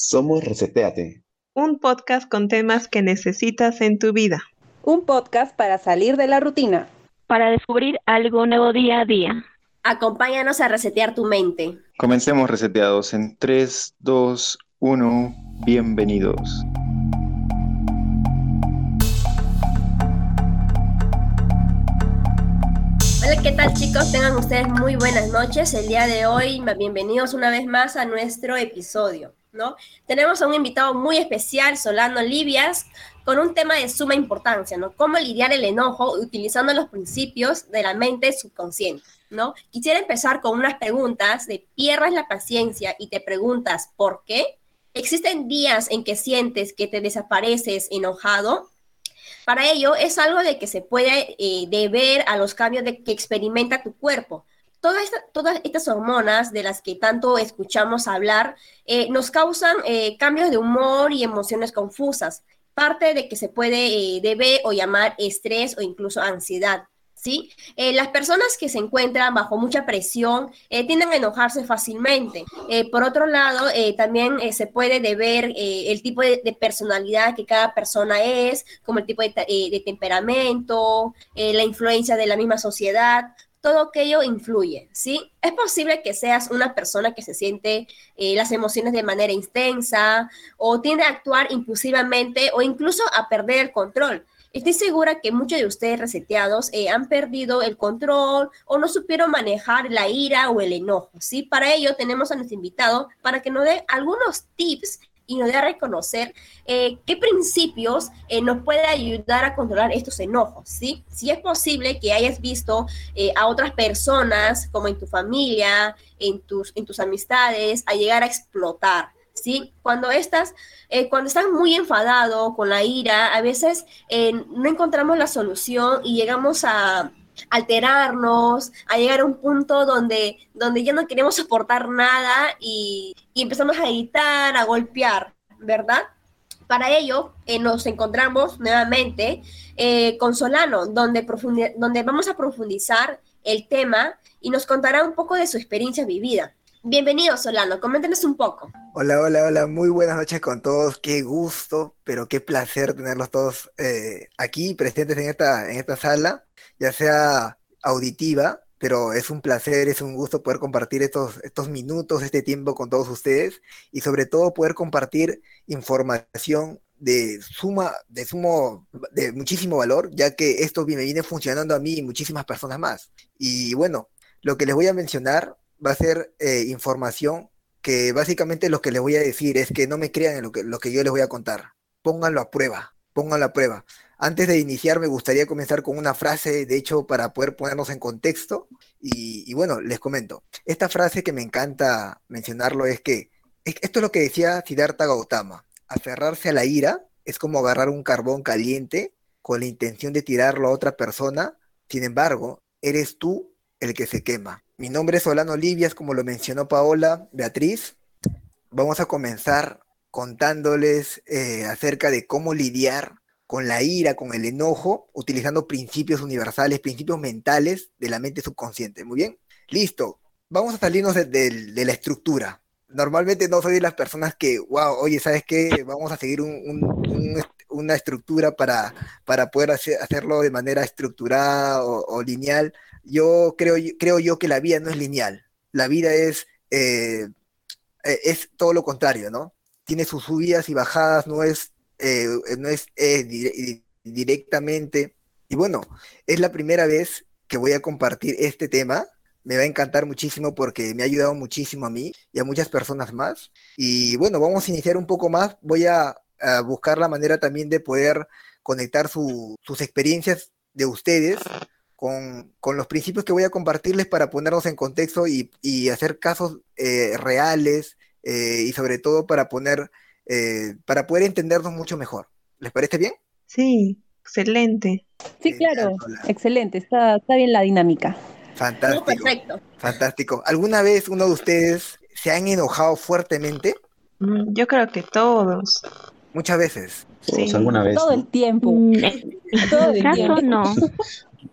Somos Reseteate. Un podcast con temas que necesitas en tu vida. Un podcast para salir de la rutina. Para descubrir algo nuevo día a día. Acompáñanos a resetear tu mente. Comencemos reseteados en 3, 2, 1. Bienvenidos. Hola, ¿qué tal chicos? Tengan ustedes muy buenas noches. El día de hoy, bienvenidos una vez más a nuestro episodio. ¿No? Tenemos a un invitado muy especial, Solano Livias, con un tema de suma importancia, ¿no? Cómo lidiar el enojo utilizando los principios de la mente subconsciente, ¿no? Quisiera empezar con unas preguntas de pierdas la paciencia y te preguntas ¿por qué? ¿Existen días en que sientes que te desapareces enojado? Para ello es algo de que se puede eh, deber a los cambios de, que experimenta tu cuerpo, todas estas hormonas de las que tanto escuchamos hablar eh, nos causan eh, cambios de humor y emociones confusas, parte de que se puede eh, deber o llamar estrés o incluso ansiedad. ¿Sí? las personas que se encuentran bajo mucha presión tienden a enojarse fácilmente. por otro lado, también se puede deber el tipo de, personalidad que cada persona es, como el tipo de temperamento, la influencia de la misma sociedad todo aquello influye, ¿sí? Es posible que seas una persona que se siente eh, las emociones de manera intensa o tiende a actuar impulsivamente o incluso a perder el control. Estoy segura que muchos de ustedes reseteados eh, han perdido el control o no supieron manejar la ira o el enojo, ¿sí? Para ello tenemos a nuestro invitado para que nos dé algunos tips y nos dé a reconocer eh, qué principios eh, nos puede ayudar a controlar estos enojos, ¿sí? Si es posible que hayas visto eh, a otras personas, como en tu familia, en tus, en tus amistades, a llegar a explotar, ¿sí? Cuando estás, cuando estás muy enfadado con la ira, a veces no encontramos la solución y llegamos a alterarnos, a llegar a un punto donde, donde ya no queremos soportar nada y, empezamos a gritar, a golpear, ¿verdad? Para ello, eh, nos encontramos nuevamente eh, con Solano, donde, donde vamos a profundizar el tema y nos contará un poco de su experiencia vivida. Bienvenido, Solano, coméntenos un poco. Hola, hola, hola, muy buenas noches con todos, qué gusto, pero qué placer tenerlos todos eh, aquí presentes en esta, en esta sala ya sea auditiva, pero es un placer, es un gusto poder compartir estos, estos minutos, este tiempo con todos ustedes y sobre todo poder compartir información de suma, de sumo, de muchísimo valor, ya que esto me viene funcionando a mí y muchísimas personas más. Y bueno, lo que les voy a mencionar va a ser eh, información que básicamente lo que les voy a decir es que no me crean en lo que, lo que yo les voy a contar. Pónganlo a prueba, pónganlo a prueba. Antes de iniciar, me gustaría comenzar con una frase, de hecho, para poder ponernos en contexto. Y, bueno, les comento. Esta frase que me encanta mencionarlo es que esto es lo que decía Siddhartha Gautama. Aferrarse a la ira es como agarrar un carbón caliente con la intención de tirarlo a otra persona. Sin embargo, eres tú el que se quema. Mi nombre es Solano Livias, como lo mencionó Paola Beatriz. Vamos a comenzar contándoles eh, acerca de cómo lidiar con la ira, con el enojo, utilizando principios universales, principios mentales de la mente subconsciente. Muy bien, listo. Vamos a salirnos de, la estructura. Normalmente no soy de las personas que, wow, oye, ¿sabes qué? Vamos a seguir una estructura para, para poder hacerlo de manera estructurada o, lineal. Yo creo, creo yo que la vida no es lineal. La vida es, eh, eh, es todo lo contrario, ¿no? Tiene sus subidas y bajadas, no es eh, no es directamente. Y bueno, es la primera vez que voy a compartir este tema. Me va a encantar muchísimo porque me ha ayudado muchísimo a mí y a muchas personas más. Y bueno, vamos a iniciar un poco más. Voy a, buscar la manera también de poder conectar sus experiencias de ustedes con, los principios que voy a compartirles para ponernos en contexto y, hacer casos eh, reales eh, y sobre todo para poner eh, para poder entendernos mucho mejor. ¿Les parece bien? Sí, excelente. Sí, claro, excelente, está, está bien la dinámica. Fantástico. perfecto. Fantástico. ¿Alguna vez uno de ustedes se han enojado fuertemente? Mm, yo creo que todos. Muchas veces. Sí. alguna vez. Todo el tiempo. Mm, todo el tiempo. no.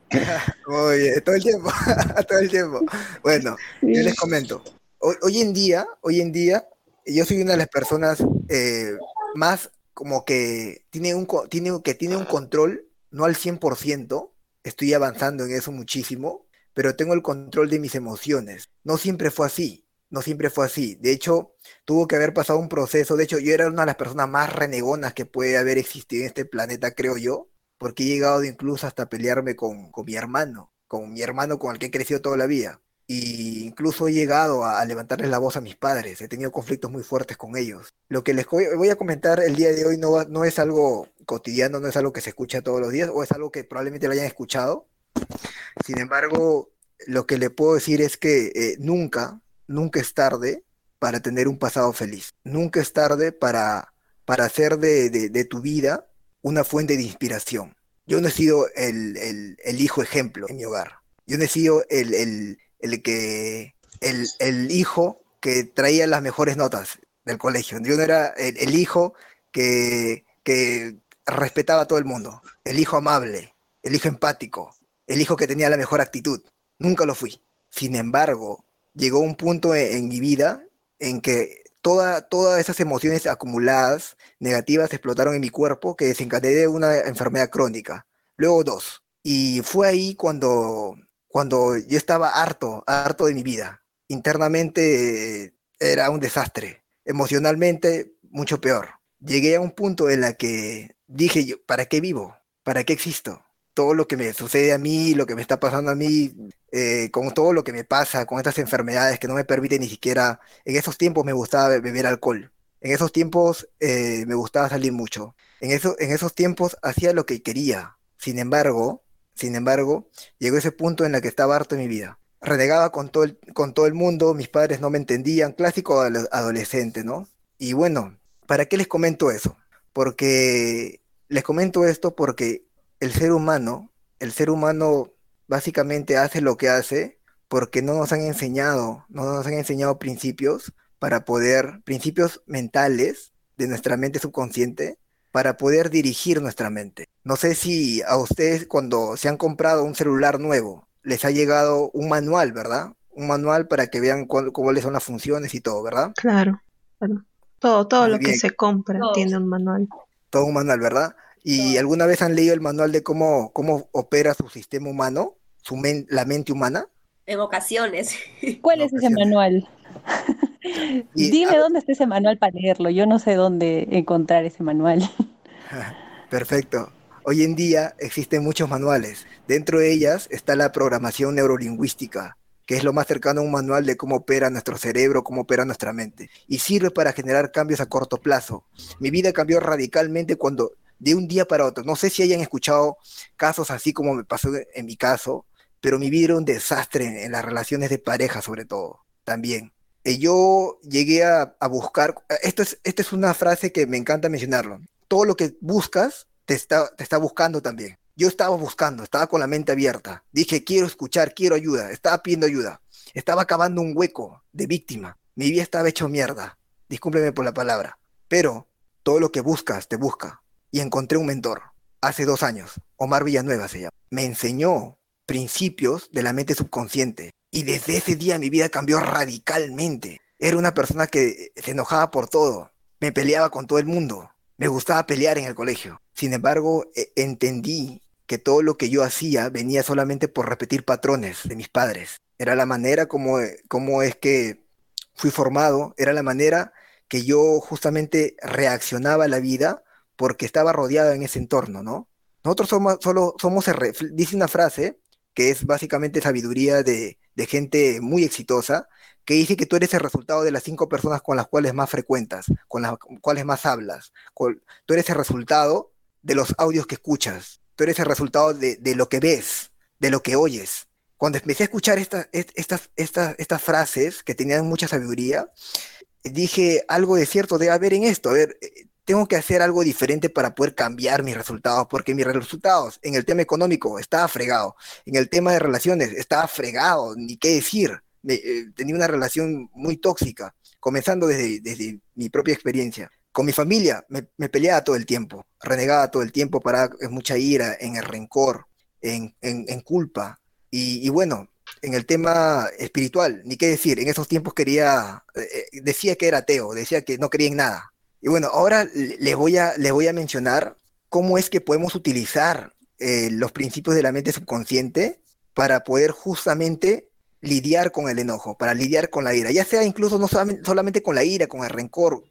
Oye, todo el tiempo, todo el tiempo. Bueno, yo les comento. Hoy, hoy, en día, hoy en día, yo soy una de las personas eh, más como que tiene un, tiene, que tiene un control, no al 100%, estoy avanzando en eso muchísimo, pero tengo el control de mis emociones. No siempre fue así, no siempre fue así. De hecho, tuvo que haber pasado un proceso. De hecho, yo era una de las personas más renegonas que puede haber existido en este planeta, creo yo, porque he llegado incluso hasta pelearme con, con mi hermano, con mi hermano con el que he crecido toda la vida y incluso he llegado a, levantarles la voz a mis padres, he tenido conflictos muy fuertes con ellos. Lo que les voy a comentar el día de hoy no, no es algo cotidiano, no es algo que se escucha todos los días o es algo que probablemente lo hayan escuchado. Sin embargo, lo que le puedo decir es que eh, nunca, nunca es tarde para tener un pasado feliz. Nunca es tarde para, para hacer de, tu vida una fuente de inspiración. Yo no he sido el, hijo ejemplo en mi hogar. Yo no he sido el, el que el, el, hijo que traía las mejores notas del colegio. Yo no era el, hijo que, que, respetaba a todo el mundo, el hijo amable, el hijo empático, el hijo que tenía la mejor actitud. Nunca lo fui. Sin embargo, llegó un punto en, mi vida en que toda, todas esas emociones acumuladas, negativas, explotaron en mi cuerpo que desencadené una enfermedad crónica. Luego dos. Y fue ahí cuando cuando yo estaba harto, harto de mi vida. Internamente eh, era un desastre, emocionalmente mucho peor. Llegué a un punto en la que dije, yo, ¿para qué vivo? ¿Para qué existo? Todo lo que me sucede a mí, lo que me está pasando a mí, eh, con todo lo que me pasa, con estas enfermedades que no me permiten ni siquiera, en esos tiempos me gustaba beber alcohol. En esos tiempos eh, me gustaba salir mucho. En, eso, en esos tiempos hacía lo que quería. Sin embargo, sin embargo, llegó ese punto en el que estaba harto de mi vida. Renegaba con todo, el, con todo el mundo, mis padres no me entendían, clásico adolescente, ¿no? Y bueno, ¿para qué les comento eso? Porque les comento esto porque el ser humano, el ser humano básicamente hace lo que hace porque no nos han enseñado, no nos han enseñado principios para poder, principios mentales de nuestra mente subconsciente para poder dirigir nuestra mente. No sé si a ustedes cuando se han comprado un celular nuevo les ha llegado un manual, ¿verdad? Un manual para que vean cuáles son las funciones y todo, ¿verdad? Claro, Todo, todo lo que se compra tiene un manual. Todo un manual, ¿verdad? ¿Y alguna vez han leído el manual de cómo, cómo opera su sistema humano, su la mente humana? En ocasiones. ¿Cuál es ese manual? Dime dónde está ese manual para leerlo. Yo no sé dónde encontrar ese manual. Perfecto. Hoy en día existen muchos manuales. Dentro de ellas está la programación neurolingüística, que es lo más cercano a un manual de cómo opera nuestro cerebro, cómo opera nuestra mente. Y sirve para generar cambios a corto plazo. Mi vida cambió radicalmente cuando, de un día para otro, no sé si hayan escuchado casos así como me pasó en mi caso, pero mi vida era un desastre en las relaciones de pareja sobre todo, también. Eh, yo llegué a, buscar, esto es, esta es una frase que me encanta mencionarlo, todo lo que buscas te está, te está buscando también. Yo estaba buscando, estaba con la mente abierta, dije, quiero escuchar, quiero ayuda, estaba pidiendo ayuda, estaba acabando un hueco de víctima, mi vida estaba hecho mierda, discúlpeme por la palabra, pero todo lo que buscas te busca. Y encontré un mentor, hace dos años, Omar Villanueva se llama, me enseñó principios de la mente subconsciente, y desde ese día mi vida cambió radicalmente. Era una persona que se enojaba por todo, me peleaba con todo el mundo, me gustaba pelear en el colegio. Sin embargo, e, entendí que todo lo que yo hacía venía solamente por repetir patrones de mis padres. Era la manera como, como es que fui formado, era la manera que yo justamente reaccionaba a la vida porque estaba rodeado en ese entorno, ¿no? Nosotros somos, solo somos, dice una frase que es básicamente sabiduría de, de gente muy exitosa, que dice que tú eres el resultado de las cinco personas con las cuales más frecuentas, con las cuales más hablas. tú eres el resultado de los audios que escuchas. Tú eres el resultado de, lo que ves, de lo que oyes. Cuando empecé a escuchar estas, estas, estas frases que tenían mucha sabiduría, dije, algo de cierto debe haber en esto. A ver, tengo que hacer algo diferente para poder cambiar mis resultados, porque mis resultados en el tema económico estaba fregado, en el tema de relaciones estaba fregado, ni qué decir, eh, tenía una relación muy tóxica, comenzando desde, desde mi propia experiencia. Con mi familia me, peleaba todo el tiempo, renegaba todo el tiempo, para mucha ira, en el rencor, en, en, culpa. Y, bueno, en el tema espiritual, ni qué decir, en esos tiempos quería, eh, eh, decía que era ateo, decía que no creía en nada. Y bueno, ahora les voy a, les voy a mencionar cómo es que podemos utilizar eh, los principios de la mente subconsciente para poder justamente lidiar con el enojo, para lidiar con la ira, ya sea incluso no solamente con la ira, con el rencor,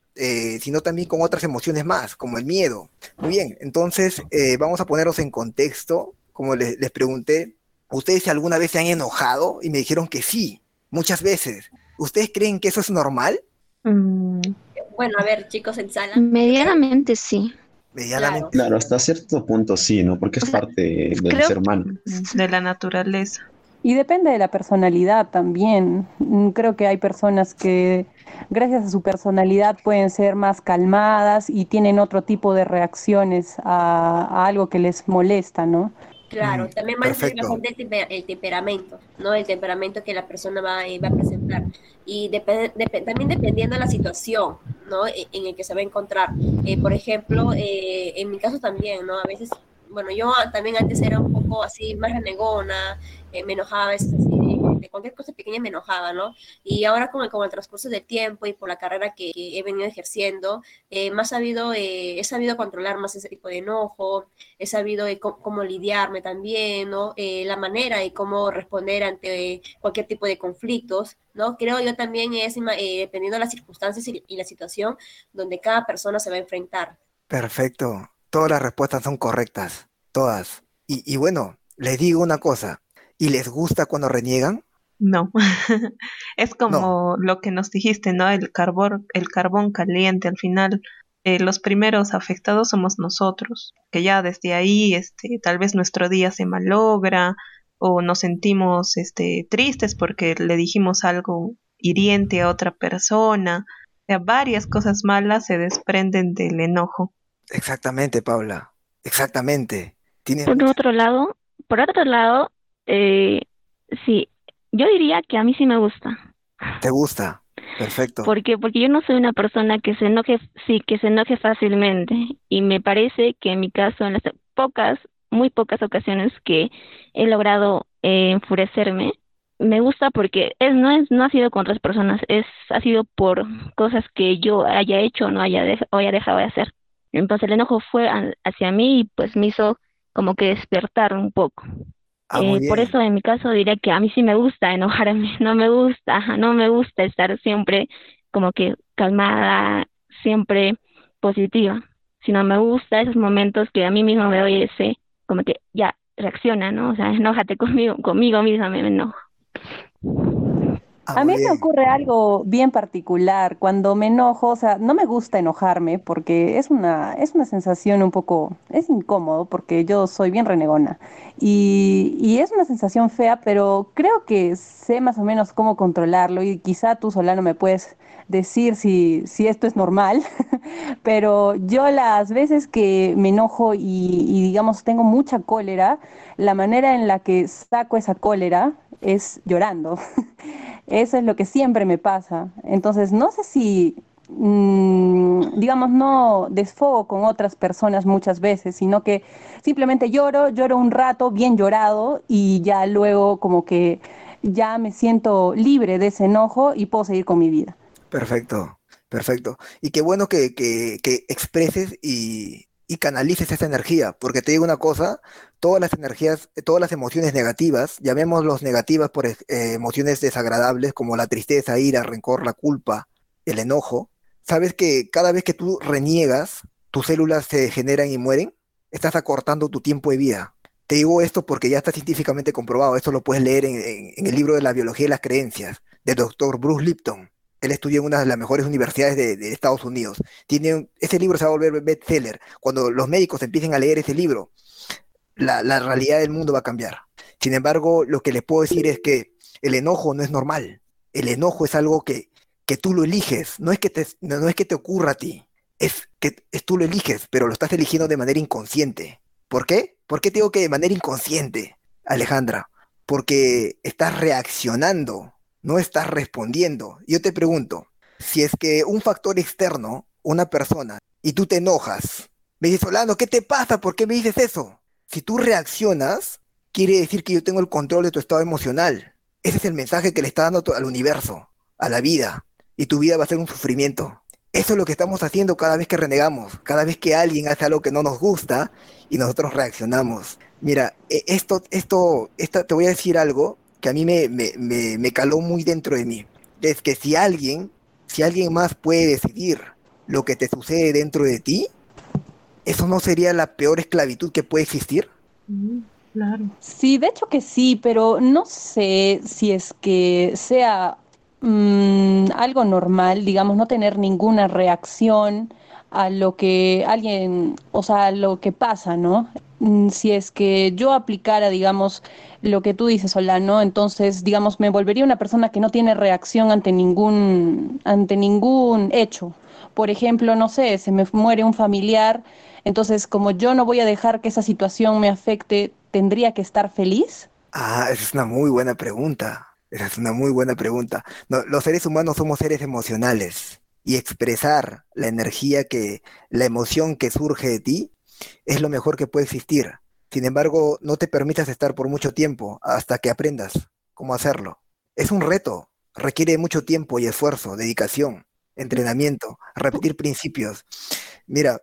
sino también con otras emociones más, como el miedo. Muy bien, entonces vamos a ponernos en contexto, como les, les pregunté, ¿Ustedes alguna vez se han enojado? Y me dijeron que sí, muchas veces. ¿Ustedes creen que eso es normal? Mm. Bueno, a ver, chicos, en sala. Medianamente sí. Medianamente. Claro. hasta cierto punto sí, ¿no? Porque es parte del ser humano. De la naturaleza. Y depende de la personalidad también. Mm, creo que hay personas que gracias a su personalidad pueden ser más calmadas y tienen otro tipo de reacciones a, a algo que les molesta, ¿no? Claro, mm, también va a ser el, temperamento, ¿no? El temperamento que la persona va, eh, va a presentar. Y también dependiendo de la situación, ¿no? E, en el que se va a encontrar. Eh, por ejemplo, eh, en mi caso también, ¿no? A veces, bueno, yo también antes era un poco así, más renegona, me enojaba a veces así cualquier cosa pequeña me enojaba, ¿no? Y ahora con el, con el transcurso del tiempo y por la carrera que, he venido ejerciendo, eh, más sabido, eh, he sabido controlar más ese tipo de enojo, he sabido eh, cómo, lidiarme también, ¿no? la manera y cómo responder ante cualquier tipo de conflictos, ¿no? Creo yo también es dependiendo de las circunstancias y, la situación donde cada persona se va a enfrentar. Perfecto. Todas las respuestas son correctas, todas. Y, y bueno, les digo una cosa, ¿y les gusta cuando reniegan? No, es como lo que nos dijiste, ¿no? El carbón, el carbón caliente al final. Eh, los primeros afectados somos nosotros, que ya desde ahí, este, tal vez nuestro día se malogra o nos sentimos, este, tristes porque le dijimos algo hiriente a otra persona. O sea, varias cosas malas se desprenden del enojo. Exactamente, Paula. Exactamente. Por otro lado, por otro lado, eh, sí, yo diría que a mí sí me gusta. ¿Te gusta? Perfecto. Porque porque yo no soy una persona que se enoje, sí, que se enoje fácilmente y me parece que en mi caso en las pocas, muy pocas ocasiones que he logrado eh, enfurecerme, me gusta porque es no es no ha sido con otras personas, es ha sido por cosas que yo haya hecho o no haya o haya dejado de hacer. Entonces el enojo fue hacia mí y pues me hizo como que despertar un poco. Ah, eh, por eso en mi caso diría que a mí sí me gusta enojarme, no me gusta, no me gusta estar siempre como que calmada, siempre positiva, sino me gusta esos momentos que a mí mismo me doy ese, como que ya, reacciona, ¿no? O sea, enójate conmigo, conmigo misma me enojo. Ah, a mí me ocurre algo bien particular cuando me enojo, o sea, no me gusta enojarme porque es una, es una sensación un poco, es incómodo porque yo soy bien renegona y, y es una sensación fea, pero creo que sé más o menos cómo controlarlo y quizá tú, Solano, me puedes decir si, si esto es normal, pero yo las veces que me enojo y, y digamos tengo mucha cólera, la manera en la que saco esa cólera es llorando. Eso es lo que siempre me pasa. Entonces, no sé si, mm, digamos, no desfogo con otras personas muchas veces, sino que simplemente lloro, lloro un rato bien llorado y ya luego como que ya me siento libre de ese enojo y puedo seguir con mi vida. Perfecto, perfecto. Y qué bueno que, que, que expreses y, y canalices esa energía, porque te digo una cosa, todas las energías, todas las emociones negativas, llamémoslos negativas por eh, emociones desagradables como la tristeza, ira, rencor, la culpa, el enojo, sabes que cada vez que tú reniegas, tus células se generan y mueren, estás acortando tu tiempo de vida. Te digo esto porque ya está científicamente comprobado, esto lo puedes leer en, el libro de la biología y las creencias, del doctor Bruce Lipton. Él estudia en una de las mejores universidades de, Estados Unidos. Tiene ese libro se va a volver bestseller. Cuando los médicos empiecen a leer ese libro, la, realidad del mundo va a cambiar. Sin embargo, lo que les puedo decir es que el enojo no es normal. El enojo es algo que, que tú lo eliges. No es que, te, no, es que te ocurra a ti. Es que es, tú lo eliges, pero lo estás eligiendo de manera inconsciente. ¿Por qué? ¿Por qué digo que de manera inconsciente, Alejandra? Porque estás reaccionando no estás respondiendo. Yo te pregunto, si es que un factor externo, una persona, y tú te enojas, me dices, Solano, ¿qué te pasa? ¿Por qué me dices eso? Si tú reaccionas, quiere decir que yo tengo el control de tu estado emocional. Ese es el mensaje que le está dando al universo, a la vida, y tu vida va a ser un sufrimiento. Eso es lo que estamos haciendo cada vez que renegamos, cada vez que alguien hace algo que no nos gusta y nosotros reaccionamos. Mira, e, esto, esto, esto te voy a decir algo que a mí me, me, me, caló muy dentro de mí. Es que si alguien, si alguien más puede decidir lo que te sucede dentro de ti, ¿eso no sería la peor esclavitud que puede existir? Mm, claro. Sí, de hecho que sí, pero no sé si es que sea Mm, algo normal, digamos, no tener ninguna reacción a lo que alguien, o sea, a lo que pasa, ¿no? Mm, si es que yo aplicara, digamos, lo que tú dices, Solano, entonces, digamos, me volvería una persona que no tiene reacción ante ningún, ante ningún hecho. Por ejemplo, no sé, se me muere un familiar, entonces, como yo no voy a dejar que esa situación me afecte, ¿tendría que estar feliz? Ah, esa es una muy buena pregunta. Esa es una muy buena pregunta. los seres humanos somos seres emocionales y expresar la energía que, la emoción que surge de ti es lo mejor que puede existir. Sin embargo, no te permitas estar por mucho tiempo hasta que aprendas cómo hacerlo. Es un reto, requiere mucho tiempo y esfuerzo, dedicación, entrenamiento, repetir principios. Mira,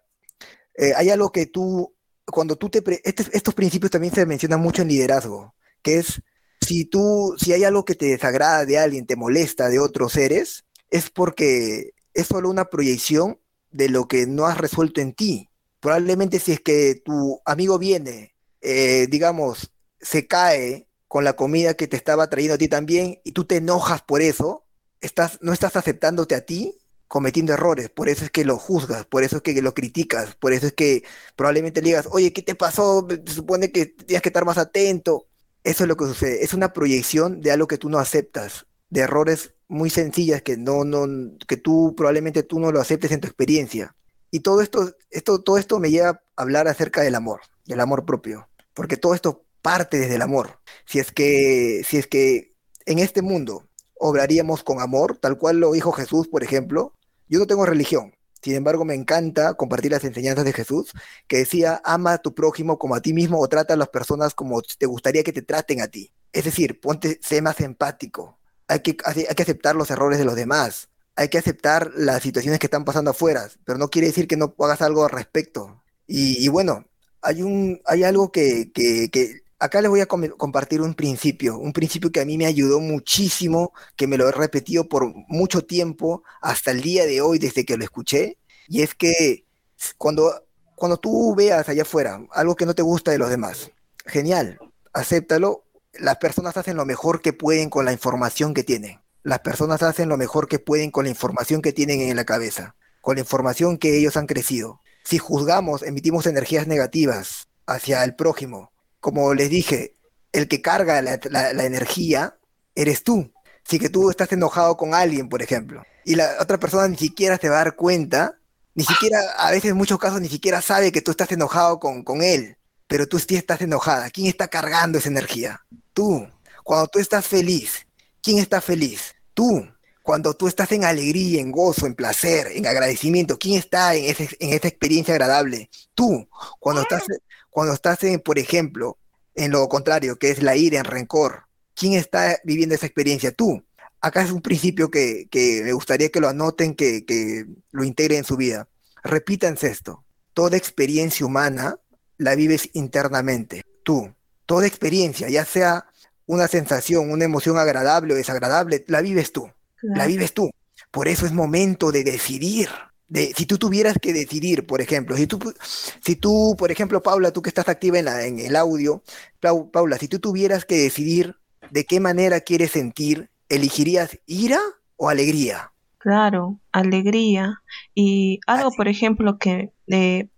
eh, hay algo que tú, cuando tú te... Este, estos principios también se mencionan mucho en liderazgo, que es si tú, si hay algo que te desagrada de alguien, te molesta de otros seres, es porque es solo una proyección de lo que no has resuelto en ti. Probablemente si es que tu amigo viene, eh, digamos, se cae con la comida que te estaba trayendo a ti también y tú te enojas por eso, estás, no estás aceptándote a ti cometiendo errores, por eso es que lo juzgas, por eso es que lo criticas, por eso es que probablemente le digas, oye, ¿qué te pasó? Se supone que tienes que estar más atento. Eso es lo que sucede. Es una proyección de algo que tú no aceptas, de errores muy sencillas que no, no, que tú probablemente tú no lo aceptes en tu experiencia. Y todo esto, esto, todo esto me lleva a hablar acerca del amor, del amor propio, porque todo esto parte desde el amor. Si es que, si es que en este mundo obraríamos con amor, tal cual lo dijo Jesús, por ejemplo, yo no tengo religión, sin embargo, me encanta compartir las enseñanzas de Jesús, que decía, ama a tu prójimo como a ti mismo o trata a las personas como te gustaría que te traten a ti. Es decir, ponte, sé más empático. Hay que, hay que aceptar los errores de los demás. Hay que aceptar las situaciones que están pasando afuera, pero no quiere decir que no hagas algo al respecto. Y, bueno, hay, un, hay algo que, que, que acá les voy a compartir un principio, un principio que a mí me ayudó muchísimo, que me lo he repetido por mucho tiempo, hasta el día de hoy, desde que lo escuché, y es que cuando, cuando tú veas allá afuera algo que no te gusta de los demás, genial, acéptalo, las personas hacen lo mejor que pueden con la información que tienen. Las personas hacen lo mejor que pueden con la información que tienen en la cabeza, con la información que ellos han crecido. Si juzgamos, emitimos energías negativas hacia el prójimo, como les dije, el que carga la, energía eres tú. Si que tú estás enojado con alguien, por ejemplo, y la otra persona ni siquiera te va a dar cuenta, ni siquiera, a veces en muchos casos ni siquiera sabe que tú estás enojado con, con él, pero tú sí estás enojada. ¿Quién está cargando esa energía? Tú. Cuando tú estás feliz, ¿quién está feliz? Tú. Cuando tú estás en alegría, en gozo, en placer, en agradecimiento, ¿quién está en, ese, en esa experiencia agradable? Tú. Cuando estás, cuando estás, en, por ejemplo, en lo contrario, que es la ira, en rencor, ¿quién está viviendo esa experiencia? Tú. Acá es un principio que, me gustaría que lo anoten, que, que lo integren en su vida. Repítanse esto. Toda experiencia humana la vives internamente. Tú. Toda experiencia, ya sea una sensación, una emoción agradable o desagradable, la vives tú. La vives tú. Por eso es momento de decidir si tú tuvieras que decidir, por ejemplo, si tú, si tú, por ejemplo, Paula, tú que estás activa en, la, en el audio, Paula, si tú tuvieras que decidir de qué manera quieres sentir, ¿elegirías ira o alegría? Claro, alegría. Y algo, por ejemplo, que, eh,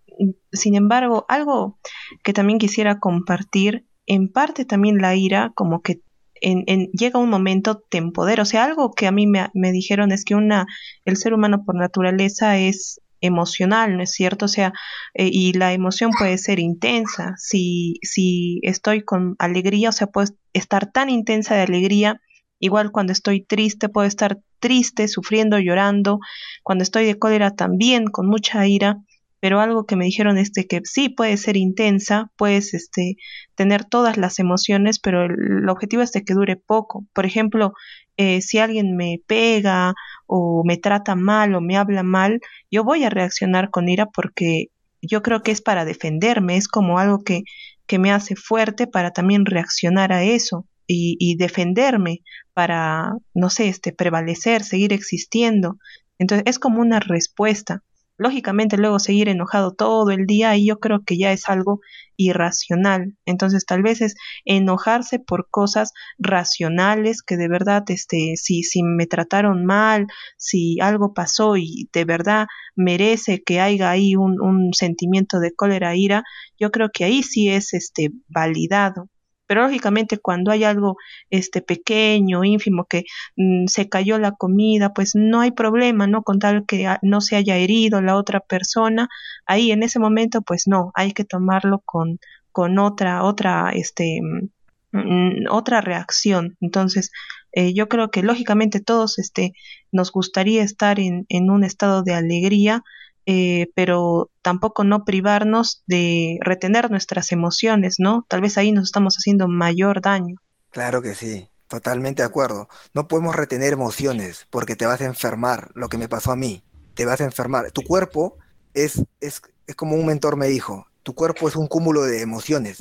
sin embargo, algo que también quisiera compartir, en parte también la ira, como que en, llega un momento te empodera. O sea, algo que a mí me, me dijeron es que una, el ser humano por naturaleza es emocional, ¿no es cierto? O sea, eh, y la emoción puede ser intensa. Si, si estoy con alegría, o sea, puedo estar tan intensa de alegría, igual cuando estoy triste, puedo estar triste, sufriendo, llorando. Cuando estoy de cólera también, con mucha ira. Pero algo que me dijeron es que sí puede ser intensa, puedes este, tener todas las emociones, pero el, objetivo es de que dure poco. Por ejemplo, eh, si alguien me pega o me trata mal o me habla mal, yo voy a reaccionar con ira porque yo creo que es para defenderme, es como algo que, que me hace fuerte para también reaccionar a eso y, y defenderme para, no sé, este, prevalecer, seguir existiendo. Entonces es como una respuesta lógicamente luego seguir enojado todo el día y yo creo que ya es algo irracional. Entonces tal vez es enojarse por cosas racionales que de verdad, este, si, si me trataron mal, si algo pasó y de verdad merece que haya ahí un, un sentimiento de cólera, ira, yo creo que ahí sí es este validado. Pero lógicamente cuando hay algo este pequeño, ínfimo, que mm, se cayó la comida, pues no hay problema, ¿no? Con tal que no se haya herido la otra persona, ahí en ese momento, pues no, hay que tomarlo con, con otra, otra, este, mm, mm, otra reacción. Entonces, eh, yo creo que lógicamente todos este, nos gustaría estar en, en un estado de alegría, eh, pero tampoco no privarnos de retener nuestras emociones, ¿no? Tal vez ahí nos estamos haciendo mayor daño. Claro que sí, totalmente de acuerdo. No podemos retener emociones porque te vas a enfermar, lo que me pasó a mí, te vas a enfermar. Tu cuerpo es, es, es como un mentor me dijo, tu cuerpo es un cúmulo de emociones,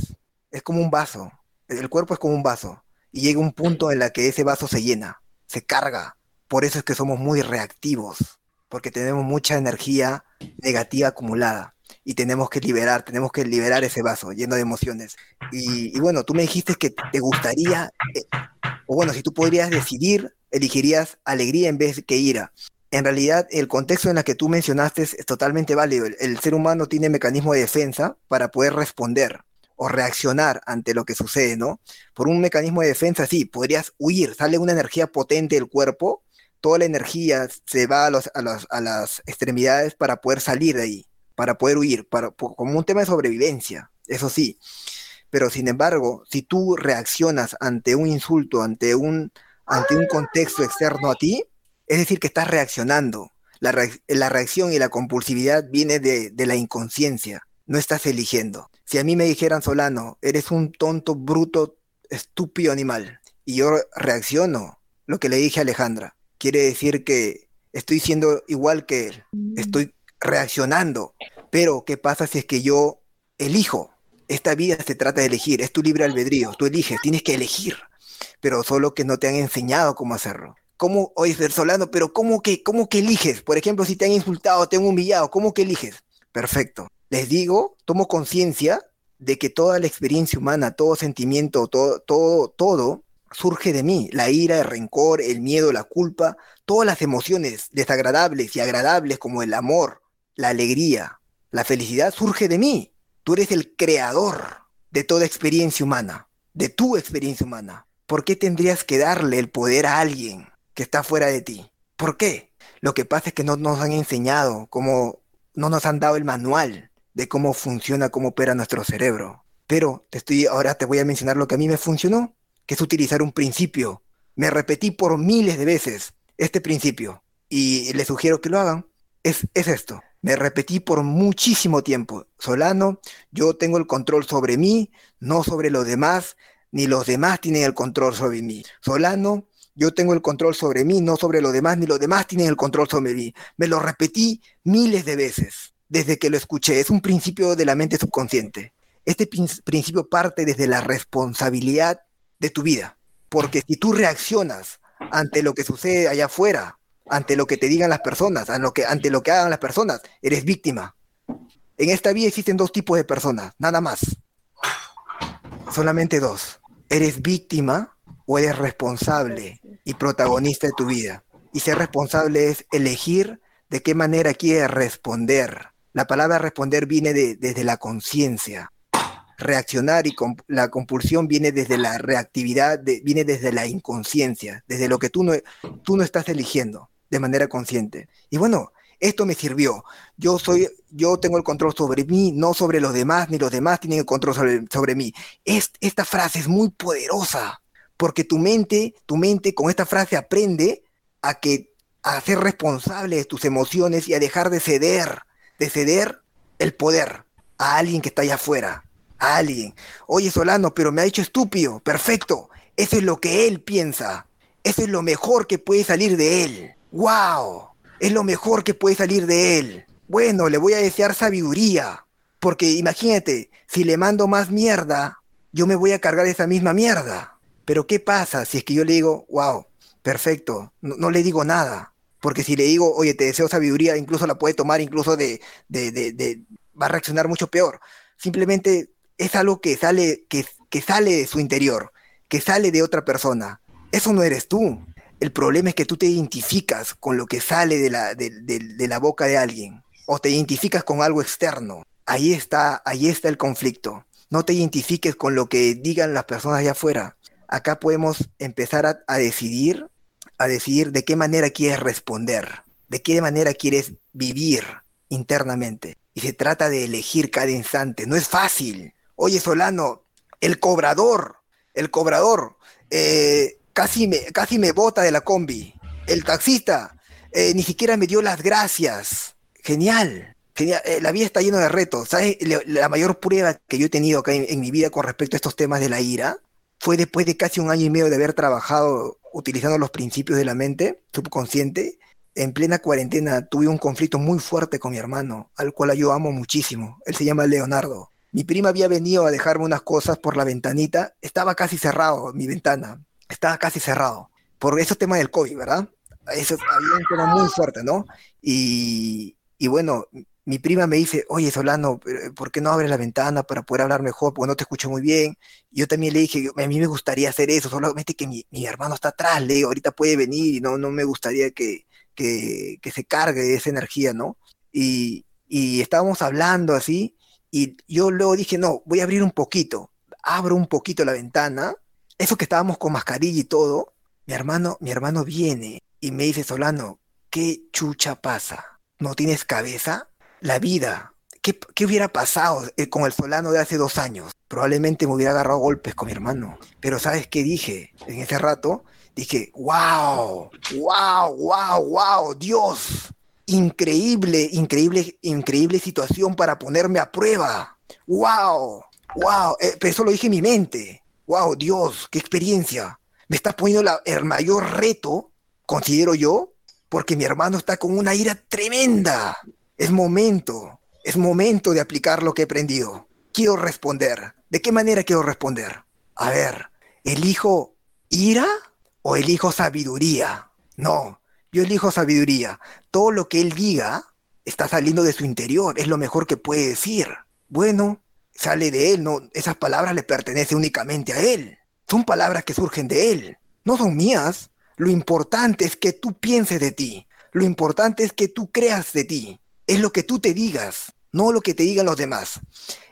es como un vaso, el cuerpo es como un vaso y llega un punto en el que ese vaso se llena, se carga. Por eso es que somos muy reactivos porque tenemos mucha energía negativa acumulada y tenemos que liberar, tenemos que liberar ese vaso lleno de emociones. Y, bueno, tú me dijiste que te gustaría, eh, o bueno, si tú podrías decidir, elegirías alegría en vez que ira. En realidad, el contexto en el que tú mencionaste es, totalmente válido. el, ser humano tiene mecanismo de defensa para poder responder o reaccionar ante lo que sucede, ¿no? Por un mecanismo de defensa, sí, podrías huir, sale una energía potente del cuerpo toda la energía se va a, los, las extremidades para poder salir de ahí, para poder huir, para, como un tema de sobrevivencia, eso sí. Pero sin embargo, si tú reaccionas ante un insulto, ante un, contexto externo a ti, es decir, que estás reaccionando. La, la reacción y la compulsividad viene de, de la inconsciencia, no estás eligiendo. Si a mí me dijeran, Solano, eres un tonto, bruto, estúpido animal, y yo reacciono, lo que le dije a Alejandra, quiere decir que estoy siendo igual que él, mm. estoy reaccionando. Pero, ¿qué pasa si es que yo elijo? Esta vida se trata de elegir, es tu libre albedrío, tú eliges, tienes que elegir, pero solo que no te han enseñado cómo hacerlo. ¿Cómo, oye, Solano, pero cómo que, cómo que eliges? Por ejemplo, si te han insultado, te han humillado, ¿cómo que eliges? Perfecto. Les digo, tomo conciencia de que toda la experiencia humana, todo sentimiento, todo, todo, todo surge de mí. La ira, el rencor, el miedo, la culpa, todas las emociones desagradables y agradables como el amor, la alegría, la felicidad, surge de mí. Tú eres el creador de toda experiencia humana, de tu experiencia humana. ¿Por qué tendrías que darle el poder a alguien que está fuera de ti? ¿Por qué? Lo que pasa es que no nos han enseñado cómo, no nos han dado el manual de cómo funciona, cómo opera nuestro cerebro. Pero te estoy, ahora te voy a mencionar lo que a mí me funcionó que es utilizar un principio. Me repetí por miles de veces este principio y les sugiero que lo hagan. Es, es esto. Me repetí por muchísimo tiempo. Solano, yo tengo el control sobre mí, no sobre los demás, ni los demás tienen el control sobre mí. Solano, yo tengo el control sobre mí, no sobre los demás, ni los demás tienen el control sobre mí. Me lo repetí miles de veces desde que lo escuché. Es un principio de la mente subconsciente. Este principio parte desde la responsabilidad de tu vida. Porque si tú reaccionas ante lo que sucede allá afuera, ante lo que te digan las personas, ante lo que, ante lo que hagan las personas, eres víctima. En esta vida existen dos tipos de personas, nada más. Solamente dos. Eres víctima o eres responsable y protagonista de tu vida. Y ser responsable es elegir de qué manera quieres responder. La palabra responder viene de, desde la conciencia reaccionar y la compulsión viene desde la reactividad, viene desde la inconsciencia, desde lo que tú no, tú no estás eligiendo de manera consciente. Y bueno, esto me sirvió. Yo soy, yo tengo el control sobre mí, no sobre los demás, ni los demás tienen el control sobre, sobre mí. esta frase es muy poderosa, porque tu mente, tu mente con esta frase aprende a que a ser responsable de tus emociones y a dejar de ceder, de ceder el poder a alguien que está allá afuera, a alguien. Oye, Solano, pero me ha dicho estúpido. Perfecto. Eso es lo que él piensa. Eso es lo mejor que puede salir de él. ¡Wow! Es lo mejor que puede salir de él. Bueno, le voy a desear sabiduría. Porque imagínate, si le mando más mierda, yo me voy a cargar esa misma mierda. Pero ¿qué pasa si es que yo le digo, wow, perfecto, no, le digo nada? Porque si le digo, oye, te deseo sabiduría, incluso la puede tomar, incluso de, de, de, va a reaccionar mucho peor. Simplemente es algo que sale, que, que sale de su interior, que sale de otra persona. Eso no eres tú. El problema es que tú te identificas con lo que sale de la, de, la boca de alguien o te identificas con algo externo. Ahí está, ahí está el conflicto. No te identifiques con lo que digan las personas allá afuera. Acá podemos empezar a, decidir, a decidir de qué manera quieres responder, de qué manera quieres vivir internamente. Y se trata de elegir cada instante. No es fácil. Oye, Solano, el cobrador, el cobrador, eh, casi, me, casi me bota de la combi. El taxista eh, ni siquiera me dio las gracias. Genial. Eh, la vida está llena de retos. ¿Sabes? La, mayor prueba que yo he tenido acá en, mi vida con respecto a estos temas de la ira fue después de casi un año y medio de haber trabajado utilizando los principios de la mente subconsciente. En plena cuarentena tuve un conflicto muy fuerte con mi hermano, al cual yo amo muchísimo. Él se llama Leonardo. Mi prima había venido a dejarme unas cosas por la ventanita. Estaba casi cerrado mi ventana. Estaba casi cerrado. Por ese tema del COVID, ¿verdad? Eso había un tema muy fuerte, ¿no? Y, y bueno, mi prima me dice, oye Solano, ¿por qué no abres la ventana para poder hablar mejor? Porque no te escucho muy bien. yo también le dije, a mí me gustaría hacer eso, solamente que mi, hermano está atrás, le digo, ahorita puede venir y no, no me gustaría que, que, se cargue esa energía, ¿no? Y, y estábamos hablando así, y yo luego dije, no, voy a abrir un poquito, abro un poquito la ventana, eso que estábamos con mascarilla y todo, mi hermano, mi hermano viene y me dice, Solano, ¿qué chucha pasa? ¿No tienes cabeza? la vida. ¿Qué, hubiera pasado eh, con el Solano de hace dos años? Probablemente me hubiera agarrado golpes con mi hermano. Pero ¿sabes qué dije en ese rato? Dije, wow, wow, wow, wow, Dios. Increíble, increíble, increíble situación para ponerme a prueba. Wow, wow. Eh, pero eso lo dije en mi mente. Wow, Dios, qué experiencia. Me está poniendo el mayor reto, considero yo, porque mi hermano está con una ira tremenda. Es momento, es momento de aplicar lo que he aprendido. Quiero responder. ¿De qué manera quiero responder? A ver, ¿elijo ira o elijo sabiduría? No, yo elijo sabiduría. Todo lo que él diga está saliendo de su interior, es lo mejor que puede decir. Bueno, sale de él, no, esas palabras le pertenecen únicamente a él. Son palabras que surgen de él, no son mías. Lo importante es que tú pienses de ti. Lo importante es que tú creas de ti es lo que tú te digas, no lo que te digan los demás.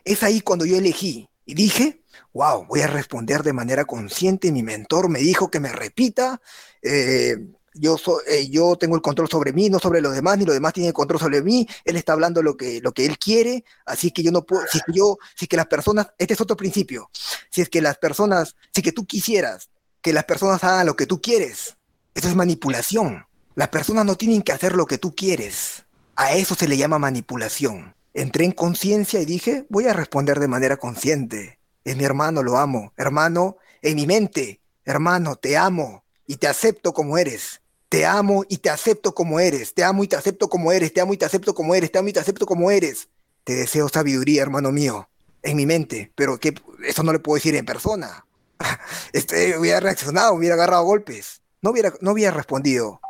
Es ahí cuando yo elegí y dije, wow, voy a responder de manera consciente. Mi mentor me dijo que me repita. Eh, yo, eh, yo tengo el control sobre mí, no sobre los demás, ni los demás tienen el control sobre mí. Él está hablando lo que, lo que él quiere, así que yo no puedo, si es que yo, si que las personas, este es otro principio, si es que las personas, si que tú quisieras que las personas hagan lo que tú quieres, eso es manipulación. Las personas no tienen que hacer lo que tú quieres. A eso se le llama manipulación. Entré en conciencia y dije, voy a responder de manera consciente. Es mi hermano, lo amo. Hermano, en mi mente, hermano, te amo y te acepto como eres. Te amo y te acepto como eres. Te amo y te acepto como eres. Te amo y te acepto como eres. Te amo y te acepto como eres. Te deseo sabiduría, hermano mío. En mi mente. Pero que eso no le puedo decir en persona. Este, hubiera reaccionado, hubiera agarrado golpes. No hubiera, no hubiera respondido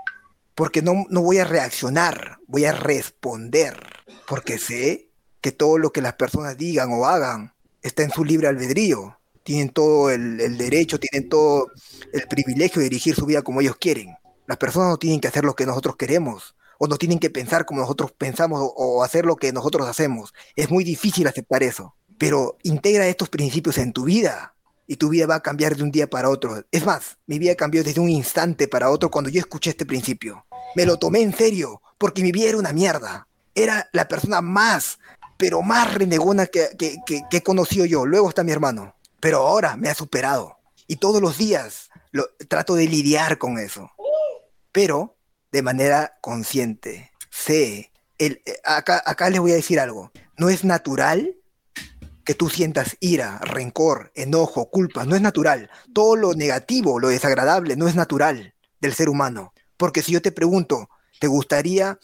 porque no, no voy a reaccionar, voy a responder, porque sé que todo lo que las personas digan o hagan está en su libre albedrío. Tienen todo el, derecho, tienen todo el privilegio de dirigir su vida como ellos quieren. Las personas no tienen que hacer lo que nosotros queremos, o no tienen que pensar como nosotros pensamos, o hacer lo que nosotros hacemos. Es muy difícil aceptar eso. Pero integra estos principios en tu vida y tu vida va a cambiar de un día para otro. Es más, mi vida cambió desde un instante para otro cuando yo escuché este principio. Me lo tomé en serio, porque mi vida era una mierda. Era la persona más, pero más renegona que, que, que, he conocido yo. Luego está mi hermano. Pero ahora me ha superado. Y todos los días lo, trato de lidiar con eso. Pero de manera consciente. Sé el, eh, acá, acá les voy a decir algo. No es natural que tú sientas ira, rencor, enojo, culpa. No es natural. Todo lo negativo, lo desagradable, no es natural del ser humano. Porque si yo te pregunto, ¿te gustaría